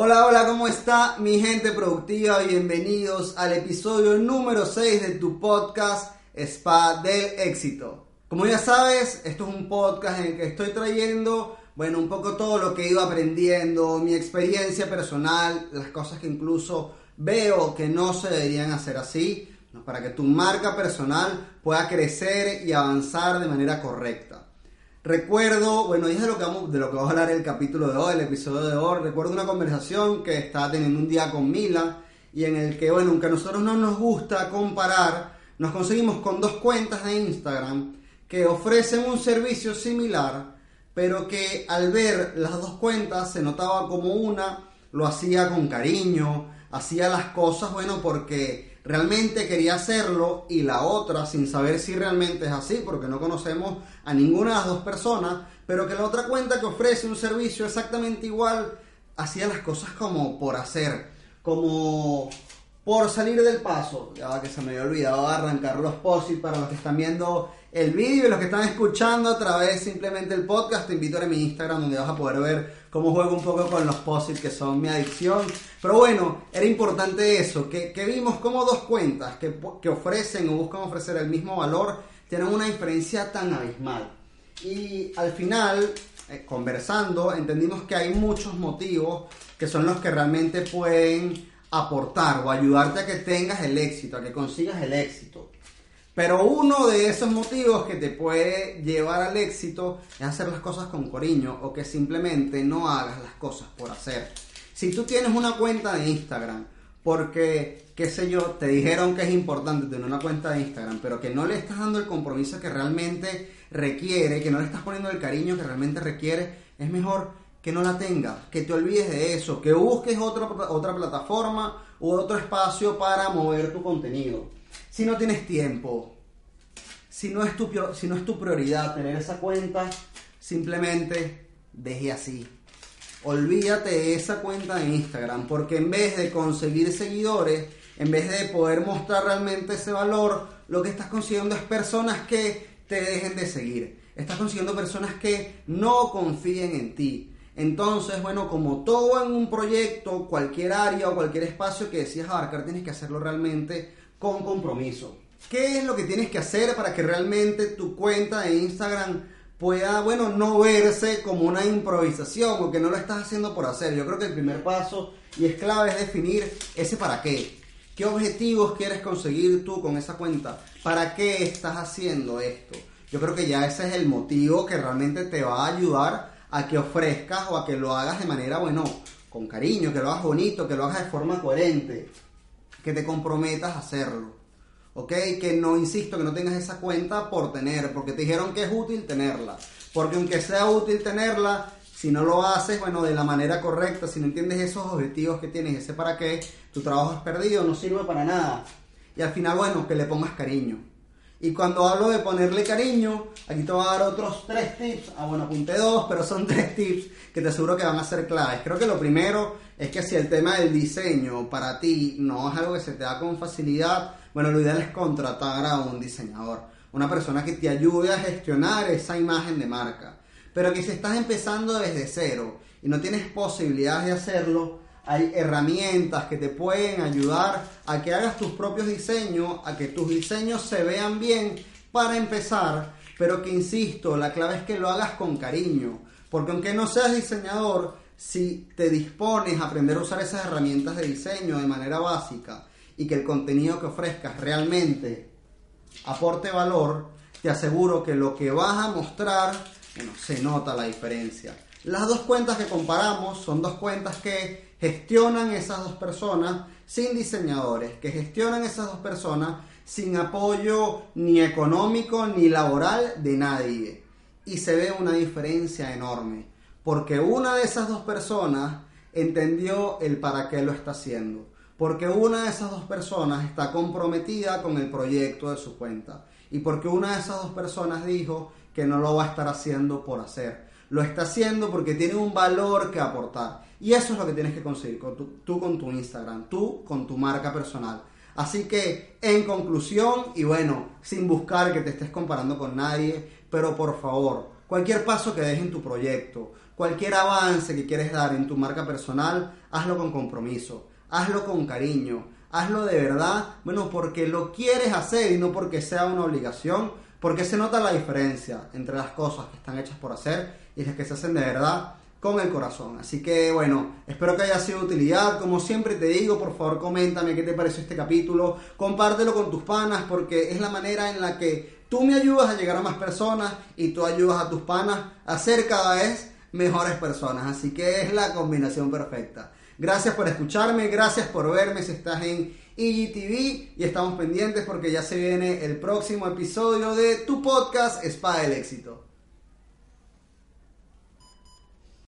Hola, hola, ¿cómo está mi gente productiva? Bienvenidos al episodio número 6 de tu podcast Spa del Éxito. Como ya sabes, esto es un podcast en el que estoy trayendo, bueno, un poco todo lo que ido aprendiendo, mi experiencia personal, las cosas que incluso veo que no se deberían hacer así, para que tu marca personal pueda crecer y avanzar de manera correcta. Recuerdo, bueno, de lo, que vamos, de lo que vamos a hablar el capítulo de hoy, el episodio de hoy. Recuerdo una conversación que estaba teniendo un día con Mila y en el que, bueno, aunque a nosotros no nos gusta comparar, nos conseguimos con dos cuentas de Instagram que ofrecen un servicio similar, pero que al ver las dos cuentas se notaba como una lo hacía con cariño, hacía las cosas, bueno, porque realmente quería hacerlo y la otra sin saber si realmente es así, porque no conocemos a ninguna de las dos personas, pero que la otra cuenta que ofrece un servicio exactamente igual hacía las cosas como por hacer, como por salir del paso. Ya que se me había olvidado arrancar los posts para los que están viendo el vídeo y los que están escuchando a través simplemente el podcast, te invito a mi Instagram donde vas a poder ver cómo juego un poco con los posits que son mi adicción. Pero bueno, era importante eso, que, vimos como dos cuentas que, que, ofrecen o buscan ofrecer el mismo valor tienen una diferencia tan abismal. Y al final, eh, conversando, entendimos que hay muchos motivos que son los que realmente pueden aportar o ayudarte a que tengas el éxito, a que consigas el éxito. Pero uno de esos motivos que te puede llevar al éxito es hacer las cosas con cariño o que simplemente no hagas las cosas por hacer. Si tú tienes una cuenta de Instagram porque, qué sé yo, te dijeron que es importante tener una cuenta de Instagram, pero que no le estás dando el compromiso que realmente requiere, que no le estás poniendo el cariño que realmente requiere, es mejor que no la tengas, que te olvides de eso, que busques otra, otra plataforma u otro espacio para mover tu contenido si no tienes tiempo, si no es tu, si no es tu prioridad tener esa cuenta, simplemente deje así. Olvídate de esa cuenta de Instagram, porque en vez de conseguir seguidores, en vez de poder mostrar realmente ese valor, lo que estás consiguiendo es personas que te dejen de seguir. Estás consiguiendo personas que no confíen en ti. Entonces, bueno, como todo en un proyecto, cualquier área o cualquier espacio que decías abarcar, tienes que hacerlo realmente con compromiso. ¿Qué es lo que tienes que hacer para que realmente tu cuenta de Instagram pueda, bueno, no verse como una improvisación o que no lo estás haciendo por hacer? Yo creo que el primer paso y es clave es definir ese para qué. ¿Qué objetivos quieres conseguir tú con esa cuenta? ¿Para qué estás haciendo esto? Yo creo que ya ese es el motivo que realmente te va a ayudar a que ofrezcas o a que lo hagas de manera, bueno, con cariño, que lo hagas bonito, que lo hagas de forma coherente que te comprometas a hacerlo. ¿Ok? Que no, insisto, que no tengas esa cuenta por tener, porque te dijeron que es útil tenerla. Porque aunque sea útil tenerla, si no lo haces, bueno, de la manera correcta, si no entiendes esos objetivos que tienes, ese para qué, tu trabajo es perdido, no sirve para nada. Y al final, bueno, que le pongas cariño. Y cuando hablo de ponerle cariño, aquí te voy a dar otros tres tips. Ah, bueno, apunté dos, pero son tres tips que te aseguro que van a ser claves. Creo que lo primero es que si el tema del diseño para ti no es algo que se te da con facilidad, bueno, lo ideal es contratar a un diseñador. Una persona que te ayude a gestionar esa imagen de marca. Pero que si estás empezando desde cero y no tienes posibilidades de hacerlo, hay herramientas que te pueden ayudar a que hagas tus propios diseños, a que tus diseños se vean bien para empezar, pero que insisto, la clave es que lo hagas con cariño, porque aunque no seas diseñador, si te dispones a aprender a usar esas herramientas de diseño de manera básica y que el contenido que ofrezcas realmente aporte valor, te aseguro que lo que vas a mostrar, bueno, se nota la diferencia. Las dos cuentas que comparamos son dos cuentas que gestionan esas dos personas sin diseñadores, que gestionan esas dos personas sin apoyo ni económico ni laboral de nadie. Y se ve una diferencia enorme, porque una de esas dos personas entendió el para qué lo está haciendo, porque una de esas dos personas está comprometida con el proyecto de su cuenta, y porque una de esas dos personas dijo que no lo va a estar haciendo por hacer, lo está haciendo porque tiene un valor que aportar. Y eso es lo que tienes que conseguir con tú con tu Instagram, tú con tu marca personal. Así que, en conclusión, y bueno, sin buscar que te estés comparando con nadie, pero por favor, Cualquier paso que des en tu proyecto, cualquier avance que quieres dar en tu marca personal, hazlo con compromiso, hazlo con cariño, hazlo de verdad, bueno, porque lo quieres hacer y no porque sea una obligación, porque se nota la diferencia entre las cosas que están hechas por hacer y las que se hacen de verdad con el corazón. Así que bueno, espero que haya sido de utilidad. Como siempre te digo, por favor coméntame qué te pareció este capítulo, compártelo con tus panas porque es la manera en la que tú me ayudas a llegar a más personas y tú ayudas a tus panas a ser cada vez mejores personas. Así que es la combinación perfecta. Gracias por escucharme, gracias por verme si estás en IGTV y estamos pendientes porque ya se viene el próximo episodio de tu podcast Spa del Éxito.